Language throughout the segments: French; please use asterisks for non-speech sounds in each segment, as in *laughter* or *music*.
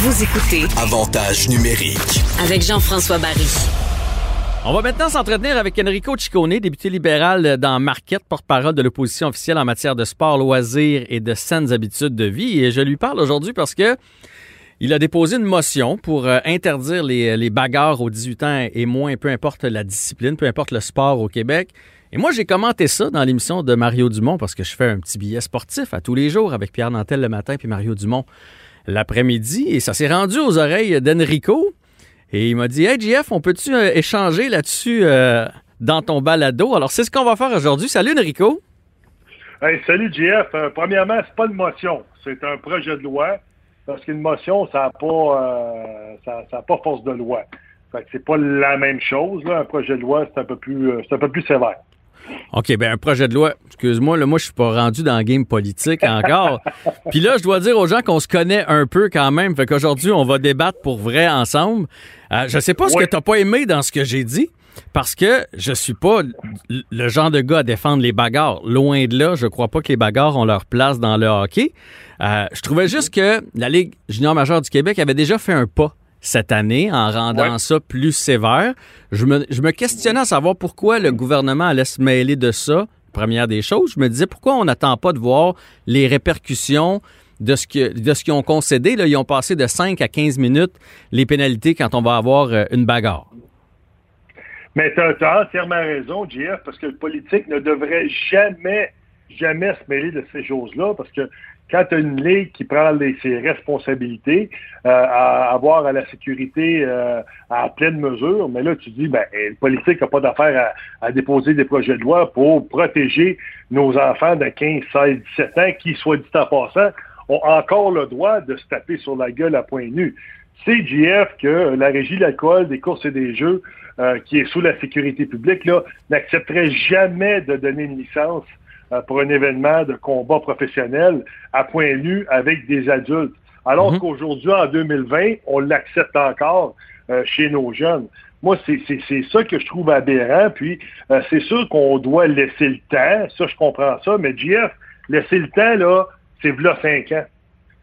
Vous écoutez Avantage numérique. avec Jean-François Barry. On va maintenant s'entretenir avec Enrico Ciccone, député libéral dans Marquette, porte-parole de l'opposition officielle en matière de sport, loisirs et de saines habitudes de vie. Et je lui parle aujourd'hui parce que il a déposé une motion pour euh, interdire les, les bagarres aux 18 ans et moins, peu importe la discipline, peu importe le sport au Québec. Et moi, j'ai commenté ça dans l'émission de Mario Dumont parce que je fais un petit billet sportif à tous les jours avec Pierre Nantel le matin puis Mario Dumont l'après-midi. Et ça s'est rendu aux oreilles d'Enrico. Et il m'a dit Hey, JF, on peut-tu euh, échanger là-dessus euh, dans ton balado? Alors, c'est ce qu'on va faire aujourd'hui. Salut, Enrico. Hey, salut JF. Euh, premièrement, c'est pas une motion, c'est un projet de loi. Parce qu'une motion, ça n'a pas, euh, ça, pas force de loi. Fait que c'est pas la même chose. Un projet de loi, c'est un c'est un peu plus sévère. OK, ben un projet de loi, excuse-moi, là, moi, je suis pas rendu dans le game politique encore. *laughs* Puis là, je dois dire aux gens qu'on se connaît un peu quand même. Fait qu'aujourd'hui, on va débattre pour vrai ensemble. Euh, je sais pas ce que t'as pas aimé dans ce que j'ai dit. Parce que je suis pas le genre de gars à défendre les bagarres. Loin de là, je crois pas que les bagarres ont leur place dans le hockey. Euh, je trouvais juste que la Ligue junior majeure du Québec avait déjà fait un pas cette année en rendant Ouais. ça plus sévère. Je me, je me questionnais à savoir pourquoi le gouvernement allait se mêler de ça. Première des choses, je me disais pourquoi on n'attend pas de voir les répercussions de ce que de ce qu'ils ont concédé. Là, ils ont passé de 5 à 15 minutes les pénalités quand on va avoir euh, une bagarre. Mais tu as, entièrement raison, JF, parce que le politique ne devrait jamais, jamais se mêler de ces choses-là, parce que quand tu as une ligue qui prend ses responsabilités euh, à avoir à la sécurité euh, à pleine mesure, mais là, tu dis, ben, le politique n'a pas d'affaire à, déposer des projets de loi pour protéger nos enfants de 15, 16, 17 ans qui, soit dit en passant, ont encore le droit de se taper sur la gueule à point nu. C'est JF que la régie de des courses et des jeux, euh, qui est sous la sécurité publique, n'accepterait jamais de donner une licence pour un événement de combat professionnel à point nu avec des adultes. Alors Mhm. qu'aujourd'hui, en 2020, on l'accepte encore euh, chez nos jeunes. Moi, c'est ça que je trouve aberrant. Puis, euh, c'est sûr qu'on doit laisser le temps. Ça, je comprends ça. Mais JF, laisser le temps, là, c'est v'là cinq ans.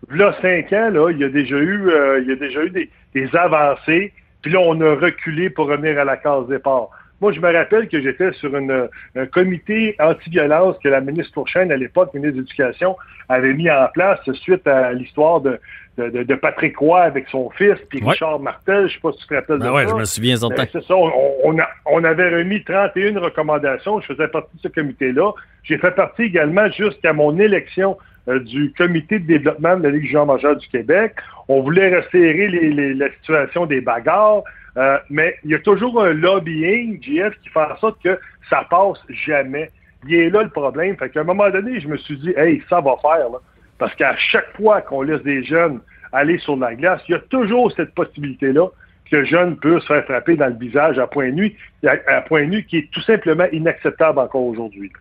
V'là cinq ans, là, il y a déjà eu, euh, il y a déjà eu des, des avancées. Puis là, on a reculé pour revenir à la case départ. Moi, je me rappelle que j'étais sur une, un comité anti-violence que la ministre Fourchaine, à l'époque, ministre de l'Éducation, avait mis en place suite à l'histoire de, de, de- de Patrick Roy avec son fils, puis Ouais. Richard Martel, je sais pas si tu te rappelles Ben de ouais, ça. je me souviens Ben, c'est ça. On, on a- on avait remis 31 recommandations. Je faisais partie de ce comité-là. J'ai fait partie également jusqu'à mon élection euh, du comité de développement de la Ligue junior majeure du Québec. On voulait resserrer la situation des bagarres, euh, mais il y a toujours un lobbying, JF, qui fait en sorte que ça passe jamais. Il est là le problème. Fait qu'à un moment donné, je me suis dit, hey, ça va faire, là. Parce qu'à chaque fois qu'on laisse des jeunes aller sur la glace, il y a toujours cette possibilité-là que le jeune peut se faire frapper dans le visage à point nu, à, à point nu qui est tout simplement inacceptable encore aujourd'hui.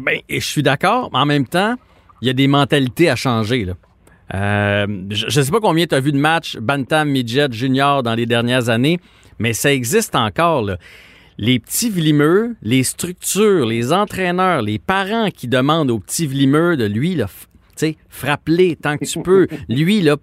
Ben, et je suis d'accord, mais en même temps, il y a des mentalités à changer. Là. Euh, je ne sais pas combien tu as vu de matchs Bantam, Midget, Junior dans les dernières années, mais ça existe encore. là. Les petits vlimeux, les structures, les entraîneurs, les parents qui demandent aux petits vlimeux de lui, là, f- tu sais, frappe-les tant que tu peux. *laughs* Lui, là,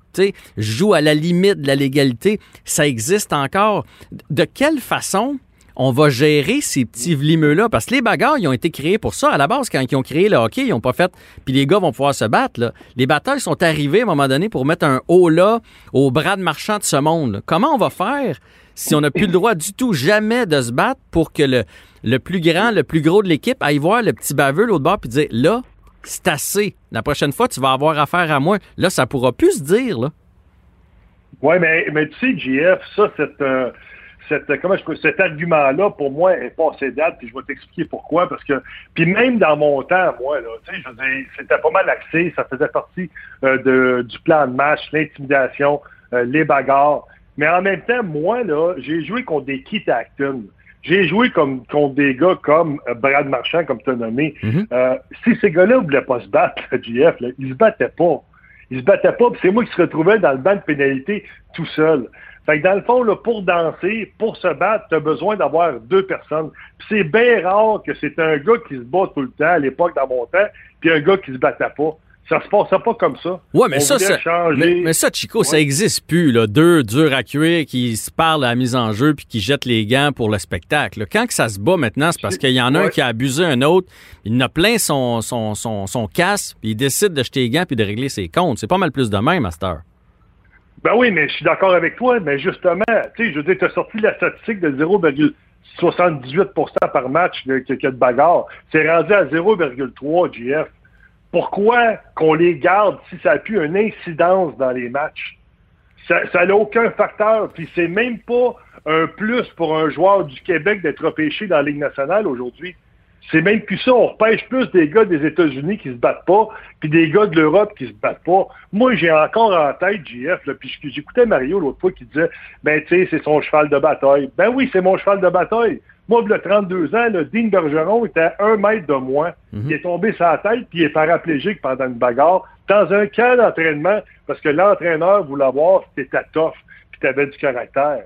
joue à la limite de la légalité. Ça existe encore. De quelle façon on va gérer ces petits vlimeux-là? Parce que les bagarres, ils ont été créés pour ça. À la base, quand ils ont créé le hockey, ils n'ont pas fait. Puis les gars vont pouvoir se battre. Là. Les batteurs sont arrivés à un moment donné pour mettre un haut là au bras de marchand de ce monde. Comment on va faire si on n'a plus le droit du tout jamais de se battre pour que le, le plus grand, le plus gros de l'équipe aille voir le petit baveux l'autre bord puis dire là, c'est assez. La prochaine fois, tu vas avoir affaire à moi. Là, ça pourra plus se dire. Oui, mais, mais tu sais, JF, ça, cette, euh, cette, comment je peux, cet argument-là, pour moi, est passé date, puis je vais t'expliquer pourquoi, parce que, puis même dans mon temps, moi, là, tu sais, je c'était pas mal axé, ça faisait partie euh, de, du plan de match, l'intimidation, euh, les bagarres, mais en même temps, moi, là, j'ai joué contre des Keith Acton. J'ai joué comme, contre des gars comme euh, Brad Marchand, comme tu as nommé. Mhm. Euh, si ces gars-là ne voulaient pas se battre, le JF, là, ils se battaient pas. Ils se battaient pas, puis c'est moi qui se retrouvais dans le banc de pénalité tout seul. Fait que dans le fond, là, pour danser, pour se battre, tu as besoin d'avoir deux personnes. Puis c'est bien rare que c'est un gars qui se bat tout le temps, à l'époque, dans mon temps, puis un gars qui se battait pas. Ça se passait pas comme ça. Ouais, mais ça, ça mais, ça, Chico, ça existe plus, là. Deux durs à cuire qui se parlent à la mise en jeu puis qui jettent les gants pour le spectacle. Quand que ça se bat maintenant, c'est parce qu'il y en a un qui a abusé un autre, il en a plein son, son, son, son casse, puis il décide de jeter les gants puis de régler ses comptes. C'est pas mal plus de même, Master. Ben oui, mais je suis d'accord avec toi, mais justement, tu sais, je veux dire, tu as sorti la statistique de 0,78% par match de, de, bagarre. C'est rendu à 0,3 GF. Pourquoi qu'on les garde si ça n'a plus une incidence dans les matchs? Ça n'a aucun facteur. Puis c'est même pas un plus pour un joueur du Québec d'être repêché dans la Ligue nationale aujourd'hui. C'est même plus ça. On repêche plus des gars des États-Unis qui se battent pas, puis des gars de l'Europe qui se battent pas. Moi, j'ai encore en tête JF, puis j'écoutais Mario l'autre fois qui disait, ben, tu sais, c'est son cheval de bataille. Ben oui, c'est mon cheval de bataille. Moi, il a 32 ans, le Dean Bergeron était à un mètre de moi. Mhm. Il est tombé sur la tête, puis il est paraplégique pendant une bagarre, dans un camp d'entraînement, parce que l'entraîneur voulait voir si t'étais tough, puis t'avais du caractère.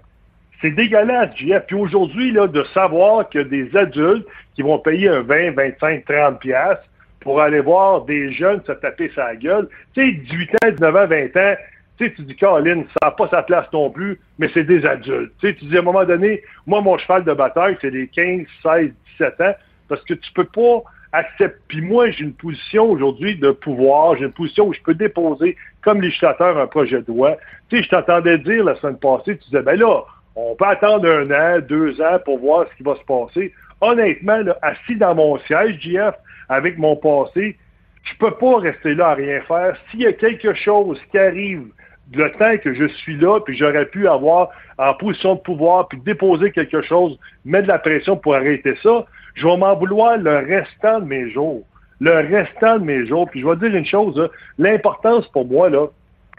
C'est dégueulasse, JF. Puis aujourd'hui, là, de savoir que des adultes qui vont payer un 20, 25, 30 pièces pour aller voir des jeunes se taper sa gueule. Tu sais, 18 ans, 19 ans, 20 ans, tu sais, tu dis, Caroline, ça n'a pas sa place non plus, mais c'est des adultes. Tu sais, tu dis, à un moment donné, moi, mon cheval de bataille, c'est les 15, 16, 17 ans, parce que tu peux pas accepter. Puis moi, j'ai une position aujourd'hui de pouvoir, j'ai une position où je peux déposer, comme législateur, un projet de loi. Tu sais, je t'entendais dire la semaine passée, tu disais, ben là, on peut attendre un an, deux ans pour voir ce qui va se passer. Honnêtement, assis dans mon siège, JF, avec mon passé, je peux pas rester là à rien faire. S'il y a quelque chose qui arrive le temps que je suis là, puis j'aurais pu avoir en position de pouvoir, puis déposer quelque chose, mettre de la pression pour arrêter ça, je vais m'en vouloir le restant de mes jours. Le restant de mes jours. Puis je vais dire une chose, l'importance pour moi, là,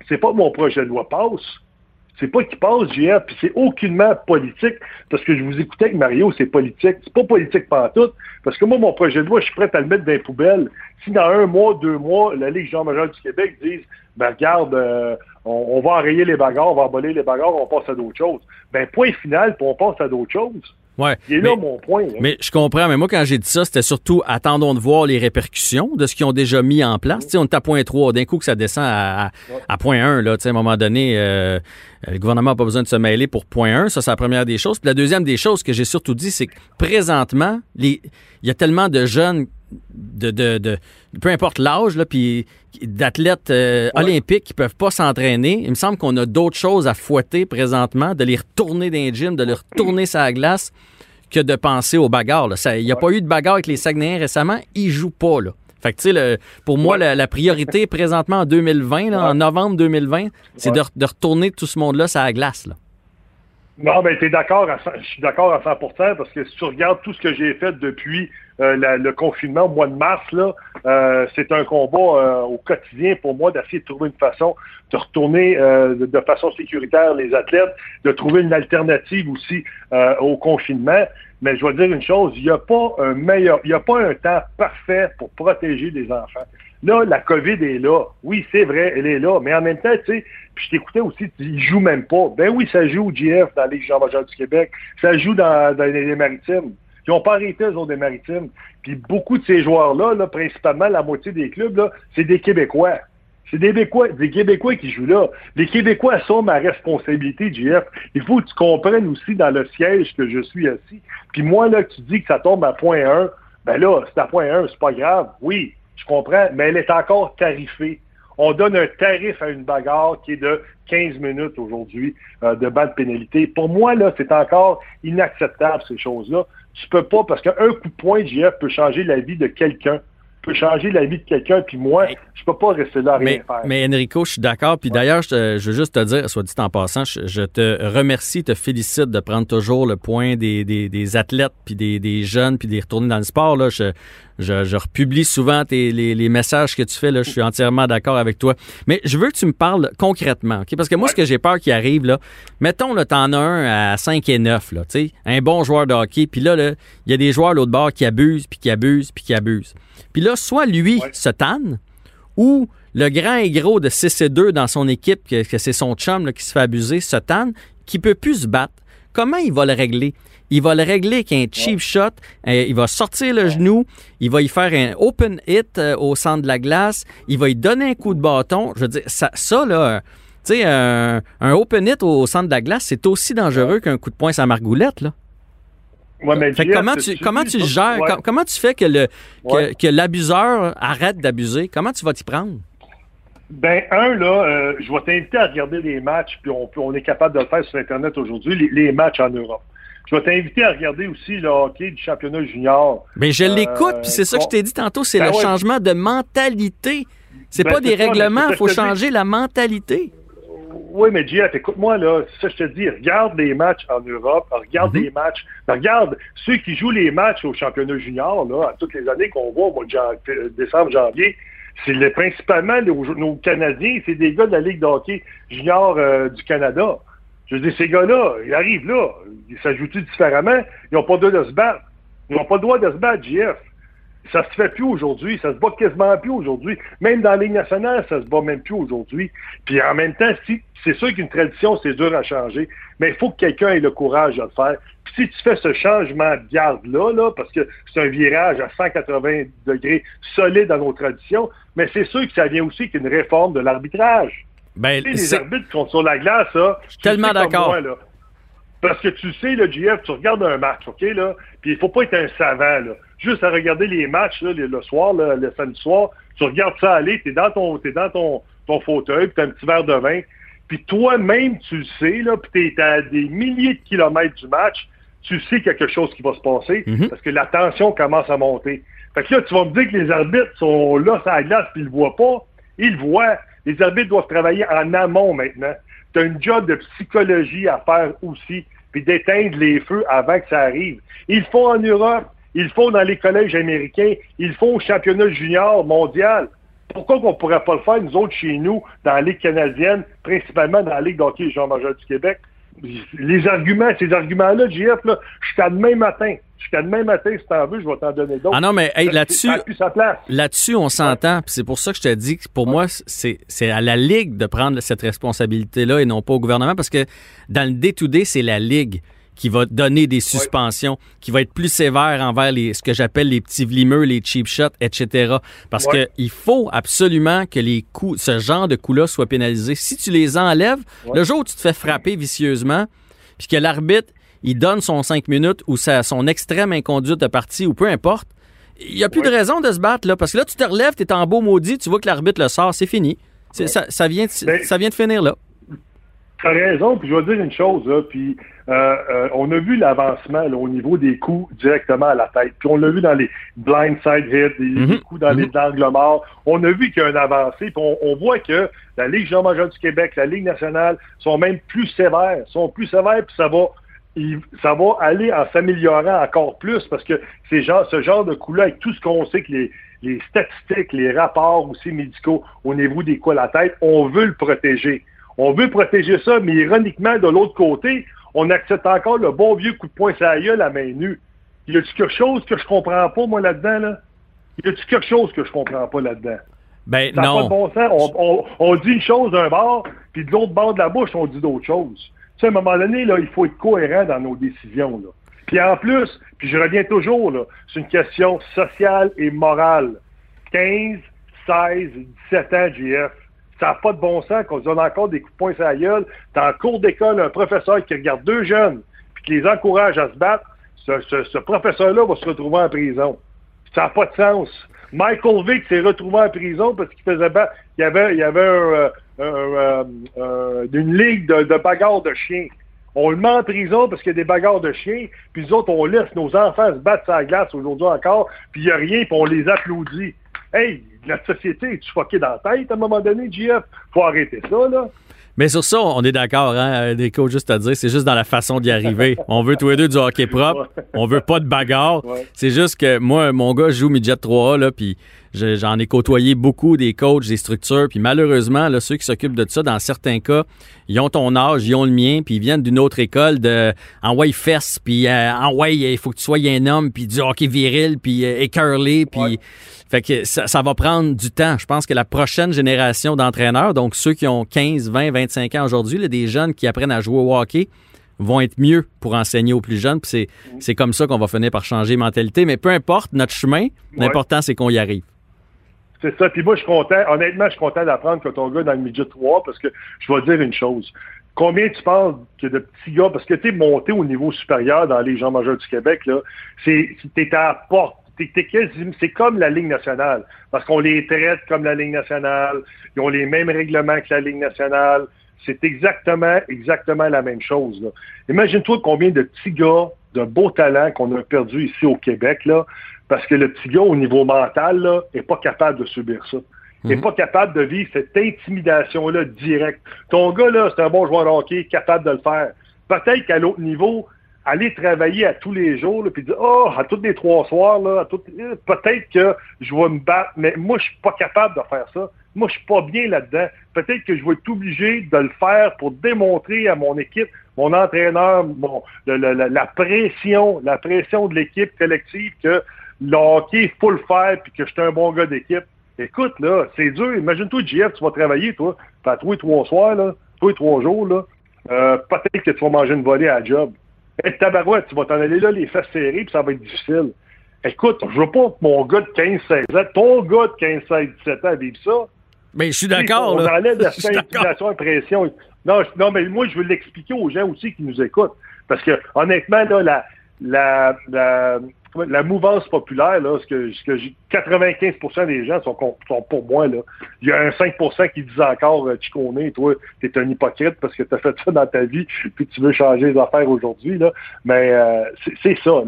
c'est pas que mon projet de loi passe, c'est pas qu'il passe, JR, puis c'est aucunement politique, parce que je vous écoutais avec Mario, c'est politique. C'est pas politique tout, parce que moi, mon projet de loi, je suis prêt à le mettre dans les poubelles. Si dans un mois, deux mois, la Ligue Jean-Major du Québec dise, ben regarde, euh, on, va enrayer les bagarres, on va emballer les bagarres, on passe à d'autres choses. Ben point final, puis on passe à d'autres choses. Ouais. Il est là mon point. Mais je comprends, mais moi, quand j'ai dit ça, c'était surtout attendons de voir les répercussions de ce qu'ils ont déjà mis en place. on est à point 3, d'un coup que ça descend à, point 1, là, à un moment donné, euh, le gouvernement n'a pas besoin de se mêler pour point 1, ça c'est la première des choses. Puis la deuxième des choses que j'ai surtout dit, c'est que présentement, il y a tellement de jeunes de, de, de peu importe l'âge, puis d'athlètes euh, olympiques qui peuvent pas s'entraîner. Il me semble qu'on a d'autres choses à fouetter présentement, de les retourner dans les gyms, de les retourner sur la glace, que de penser aux bagarres. Il n'y a pas eu de bagarre avec les Saguenayens récemment. Ils jouent pas, là. Fait que, tu sais, pour moi, la, priorité *laughs* présentement en 2020, en novembre 2020, c'est de, de, retourner tout ce monde-là sur la glace, là. Non, ben, es d'accord, je suis d'accord à 100% parce que si tu regardes tout ce que j'ai fait depuis euh, le confinement au mois de mars, là, euh, c'est un combat euh, au quotidien pour moi d'essayer de trouver une façon de retourner de, façon sécuritaire les athlètes, de trouver une alternative aussi au confinement. Mais je vais dire une chose, il n'y a pas un meilleur, il n'y a pas un temps parfait pour protéger les enfants. Là, la COVID est là. Oui, c'est vrai, elle est là. Mais en même temps, tu sais, puis je t'écoutais aussi, tu joue même pas. Ben oui, ça joue au GF dans Ligue Jean-Major du Québec. Ça joue dans, les maritimes. Ils n'ont pas arrêté, eux autres, des maritimes. Puis beaucoup de ces joueurs-là, là, principalement la moitié des clubs, là, c'est des Québécois. C'est des Québécois, des Québécois qui jouent là. Les Québécois sont ma responsabilité, GF. Il faut que tu comprennes aussi dans le siège que je suis assis. Puis moi, là, tu dis que ça tombe à point 1, ben là, c'est à point 1, c'est pas grave. Oui, je comprends, mais elle est encore tarifée. On donne un tarif à une bagarre qui est de 15 minutes aujourd'hui euh, de bas de pénalité. Pour moi, là, c'est encore inacceptable, ces choses-là. Tu peux pas, parce qu'un coup de poing, JF, peut changer la vie de quelqu'un peut changer la vie de quelqu'un, puis moi, je peux pas rester là à rien faire. Mais Enrico, je suis d'accord. Puis d'ailleurs, je, veux juste te dire, soit dit en passant, je, te remercie, te félicite de prendre toujours le point des, des, athlètes, puis des, des, jeunes, puis de les retourner dans le sport. Là. Je, je, je republie souvent tes, les, les, messages que tu fais. Là. Je suis entièrement d'accord avec toi. Mais je veux que tu me parles concrètement. ok? Parce que moi, ce que j'ai peur qui arrive, là, mettons, là, t'en as un à 5 et 9, là, un bon joueur de hockey. Puis là, il y a des joueurs à l'autre bord qui abusent, puis qui abusent, puis qui abusent. Puis là, soit lui se tanne, ou le grand et gros de 6 et 2 dans son équipe, que, c'est son chum qui se fait abuser, se tanne, qui peut plus se battre. Comment il va le régler? Il va le régler avec un cheap shot, euh, il va sortir le genou, il va y faire un open hit euh, au centre de la glace, il va y donner un coup de bâton. Je veux dire, ça, ça là, tu sais, un, un open hit au centre de la glace, c'est aussi dangereux qu'un coup de poing sur margoulette, là. Ouais, mais Fait Jeff, comment tu- comment tu gères, com- comment tu fais que l'abuseur arrête d'abuser? Comment tu vas t'y prendre? Ben, un, là, euh, je vais t'inviter à regarder les matchs, puis on, est capable de le faire sur Internet aujourd'hui, les, les matchs en Europe. Je vais t'inviter à regarder aussi le hockey du championnat junior. Mais je Euh, l'écoute, puis c'est ça que je t'ai dit tantôt, c'est Ben le ouais. changement de mentalité. C'est Ben, pas des ça, règlements, il faut changer la mentalité. Oui, mais Jeff, écoute-moi, là, c'est ça que je te dis, regarde les matchs en Europe, regarde Mhm. les matchs, ben, regarde ceux qui jouent les matchs au championnat junior, là, à toutes les années qu'on voit au mois de jan- euh, décembre, janvier, c'est le- principalement nos, Canadiens, c'est des gars de la Ligue de hockey junior euh, du Canada. Je veux dire, ces gars-là, ils arrivent là, ils s'ajoutent différemment, ils n'ont pas le droit de se battre. Ils n'ont pas le droit de se battre, JF. Ça se fait plus aujourd'hui, ça se bat quasiment plus aujourd'hui. Même dans la Ligue nationale, ça se bat même plus aujourd'hui. Puis en même temps, si, c'est sûr qu'une tradition, c'est dur à changer, mais il faut que quelqu'un ait le courage de le faire. Puis si tu fais ce changement de garde-là, là, parce que c'est un virage à 180 degrés solide dans nos traditions, mais c'est sûr que ça vient aussi qu'une réforme de l'arbitrage. Ben, Tu sais, les arbitres qui sont sur la glace, là. tu tellement sais comme d'accord. Parce que tu sais, le GF, tu regardes un match, OK, là, puis il faut pas être un savant, là. Juste à regarder les matchs, là, le, soir, là, le samedi soir, tu regardes ça aller, t'es dans ton, t'es dans ton, ton fauteuil, puis t'as un petit verre de vin, puis toi-même, tu le sais, là, puis t'es à des milliers de kilomètres du match, tu sais quelque chose qui va se passer, Mhm. parce que la tension commence à monter. Fait que là, tu vas me dire que les arbitres sont là la glace, puis ils le voient pas. Ils le voient. Les arbitres doivent travailler en amont maintenant. Tu as une job de psychologie à faire aussi, puis d'éteindre les feux avant que ça arrive. Ils le font en Europe, ils le font dans les collèges américains, ils le font au championnat junior mondial. Pourquoi qu'on pourrait pas le faire, nous autres, chez nous, dans la Ligue canadienne, principalement dans la Ligue d'hockey Jean-Major du Québec? Les arguments, ces arguments-là, JF, là, jusqu'à demain matin. Jusqu'à demain matin, si t'en veux, je vais t'en donner d'autres. Ah non, mais hey, là-dessus. Là-dessus, on s'entend. puis C'est pour ça que je te dis que pour moi, c'est c'est à la Ligue de prendre cette responsabilité-là et non pas au gouvernement parce que dans le day-to-day, c'est la Ligue qui va donner des suspensions, qui va être plus sévère envers les, ce que j'appelle les petits vlimeux, les cheap shots, etc. Parce Ouais. que il faut absolument que les coups, ce genre de coups-là soient pénalisés. Si tu les enlèves, le jour où tu te fais frapper vicieusement, puis que l'arbitre, il donne son 5 minutes ou sa, son extrême inconduite de partie ou peu importe, il n'y a plus Ouais. de raison de se battre, là. Parce que là, tu te relèves, tu es en beau maudit, tu vois que l'arbitre le sort, c'est fini. Ça, ça vient de, Ben- ça vient de finir là. T'as raison, puis je vais dire une chose, là, puis euh, euh, on a vu l'avancement au niveau des coups directement à la tête. Puis on l'a vu dans les blindside hits, les, Mhm. les coups dans Mhm. les angles morts. On a vu qu'il y a un avancé, puis on, on voit que la Ligue Jean-Major du Québec, la Ligue nationale sont même plus sévères, sont plus sévères, puis ça va ça va aller en s'améliorant encore plus parce que ces genre, ce genre de coups-là, avec tout ce qu'on sait que les, les statistiques, les rapports aussi médicaux au niveau des coups à la tête, on veut le protéger. On veut protéger ça, mais ironiquement, de l'autre côté, on accepte encore le bon vieux coup de poing sur la gueule à main nue. Y a-tu quelque chose que je comprends pas, moi, là-dedans, là? Y a-tu quelque chose que je comprends pas là-dedans? Ben Ça n'a pas de non. bon sens. On, on- on dit une chose d'un bord, puis de l'autre bord de la bouche, on dit d'autres choses. Sais, à un moment donné, là, il faut être cohérent dans nos décisions. Là. Puis en plus, puis je reviens toujours, c'est une question sociale et morale. 15, 16, 17 ans, JF. Ça n'a pas de bon sens qu'on se donne encore des coups de poing sur la gueule. T'as en cours d'école un professeur qui regarde deux jeunes, puis qui les encourage à se battre. Ce, professeur-là va se retrouver en prison. Ça n'a pas de sens. Michael Vick s'est retrouvé en prison parce qu'il faisait battre. Il y avait, il y avait un, euh, euh, euh, une ligue de, de bagarres de chiens. On le met en prison parce qu'il y a des bagarres de chiens, puis nous autres, on laisse nos enfants se battre sur la glace aujourd'hui encore, puis il n'y a rien, puis on les applaudit. Hey, la société, est-tu fucké dans la tête à un moment donné, JF? Faut arrêter ça, là. Mais sur ça, on est d'accord, hein, coachs, juste à dire, c'est juste dans la façon d'y arriver. *laughs* On veut tous les deux du hockey propre, on veut pas de bagarre. Ouais. C'est juste que moi, mon gars joue midget 3A, là, puis j'en ai côtoyé beaucoup des coachs, des structures, puis malheureusement, là, ceux qui s'occupent de ça, dans certains cas, ils ont ton âge, ils ont le mien, puis ils viennent d'une autre école de en way fesse, puis euh, en way, il faut que tu sois un homme, puis du hockey viril, puis euh, écurlé, puis Ouais. fait que ça, ça va prendre du temps. Je pense que la prochaine génération d'entraîneurs, donc ceux qui ont 15, 20, 25 ans aujourd'hui, des jeunes qui apprennent à jouer au hockey, vont être mieux pour enseigner aux plus jeunes. Puis c'est comme ça qu'on va finir par changer les mentalités. Mais peu importe notre chemin, l'important, c'est qu'on y arrive. C'est ça. Puis moi, je suis content. Honnêtement, je suis content d'apprendre que ton gars dans le midget 3 parce que je vais dire une chose. Combien tu penses que de petits gars, parce que tu es monté au niveau supérieur dans les gens majeurs du Québec, là, c'est, t'es à la porte. c'est comme la Ligue nationale, parce qu'on les traite comme la Ligue nationale, ils ont les mêmes règlements que la Ligue nationale. C'est exactement, exactement la même chose. Imagine-toi combien de petits gars de beaux talents qu'on a perdus ici au Québec, là, parce que le petit gars, au niveau mental, là, est pas capable de subir ça n'est mhm. pas capable de vivre cette intimidation-là directe. Ton gars, là, c'est un bon joueur de hockey, capable de le faire. Peut-être qu'à l'autre niveau, aller travailler à tous les jours, puis dire, oh, à tous les trois soirs, là, euh, peut-être que je vais me battre, mais moi, je suis pas capable de faire ça. Moi, je suis pas bien là-dedans. Peut-être que je vais être obligé de le faire pour démontrer à mon équipe, mon entraîneur, mon, la pression, la pression de l'équipe collective que le il faut le faire, puis que je suis un bon gars d'équipe. Écoute, là, c'est dur. Imagine-toi, JF, tu vas travailler, toi, pas trois et trois soirs, là, et trois jours, là. Euh, peut-être que tu vas manger une volée à la job. Hey, tabarouette, tu vas t'en aller là, les fesses serrées, puis ça va être difficile. Écoute, je veux pas que mon gars de 15-16 ans, ton gars de 15-16-17 ans vive ça. Mais je suis d'accord. On enlève la *laughs* intimidation et pression. Non, non, mais moi, je veux l'expliquer aux gens aussi qui nous écoutent. Parce que, honnêtement, là, la, la, la, la mouvance populaire, là, ce que, ce que 95% des gens sont, pour moi. Là. Il y a un 5% qui disent encore euh, connais, toi, tu es un hypocrite parce que tu as fait ça dans ta vie, puis tu veux changer les affaires aujourd'hui. Mais euh, c'est ça.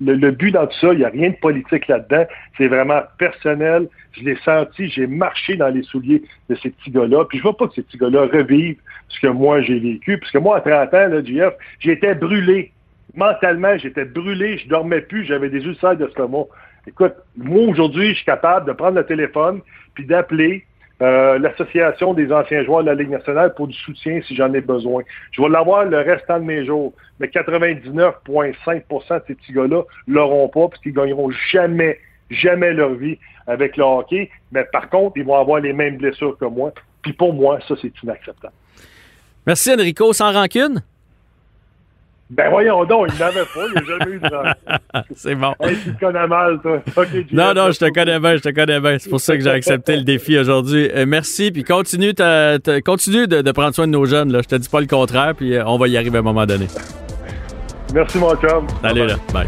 le, but dans tout ça, il n'y a rien de politique là-dedans. C'est vraiment personnel. Je l'ai senti, j'ai marché dans les souliers de ces petits gars-là. Puis je veux pas que ces petits gars-là revivent ce que moi j'ai vécu. Puisque moi, à 30 ans, là, JF, j'étais brûlé mentalement, j'étais brûlé, je dormais plus, j'avais des ulcères d'estomac. Écoute, moi, aujourd'hui, je suis capable de prendre le téléphone puis d'appeler euh, l'Association des anciens joueurs de la Ligue nationale pour du soutien si j'en ai besoin. Je vais l'avoir le restant de mes jours. Mais 99,5% de ces petits gars-là l'auront pas parce qu'ils gagneront jamais, jamais leur vie avec le hockey. Mais par contre, ils vont avoir les mêmes blessures que moi. Puis pour moi, ça, c'est inacceptable. Merci, Enrico. Sans rancune? Ben voyons donc, il n'avait pas, il n'a jamais eu de *laughs* C'est bon. Hey, tu te connais mal, toi. non, non, je te connais bien, je te connais bien. C'est pour ça que j'ai accepté le défi aujourd'hui. Euh, merci, puis continue, continue de, prendre soin de nos jeunes. Là. Je te dis pas le contraire, puis euh, on va y arriver à un moment donné. Merci, mon chum. Salut, là. Bye.